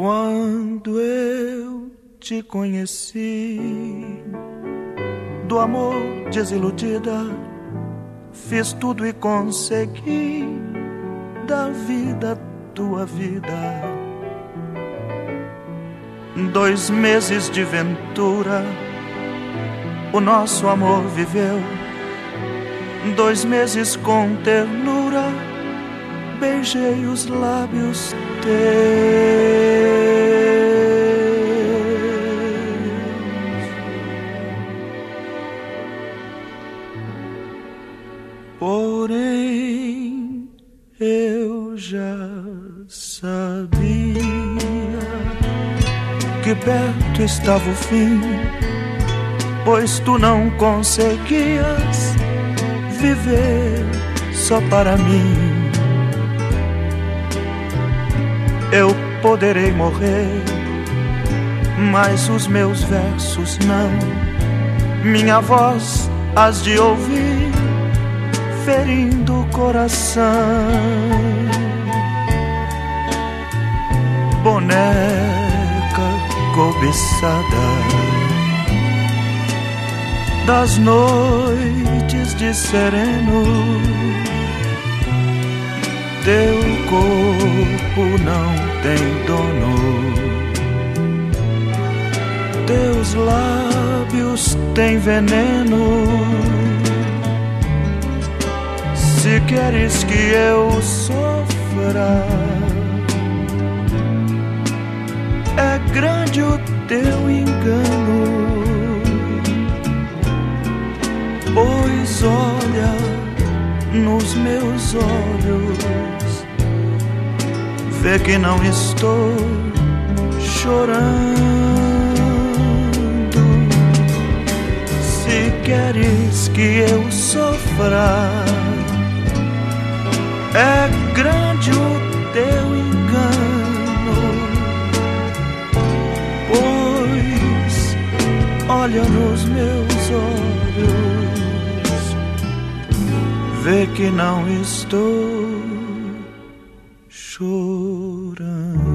Quando eu te conheci, do amor desiludida, fiz tudo e consegui da vida tua vida. Dois meses de ventura, o nosso amor viveu. Dois meses com ternura, beijei os lábios teus. Porém, eu já sabia que perto estava o fim, pois tu não conseguias viver só para mim. Eu poderei morrer, mas os meus versos não, minha voz has de ouvir ferindo o coração. Boneca cobiçada das noites de sereno, teu corpo não tem dono. Teus lábios têm veneno se queres que eu sofra, é grande o teu engano. Pois olha nos meus olhos, vê que não estou chorando. Se queres que eu sofra, é grande o teu engano, pois olha nos meus olhos, vê que não estou chorando.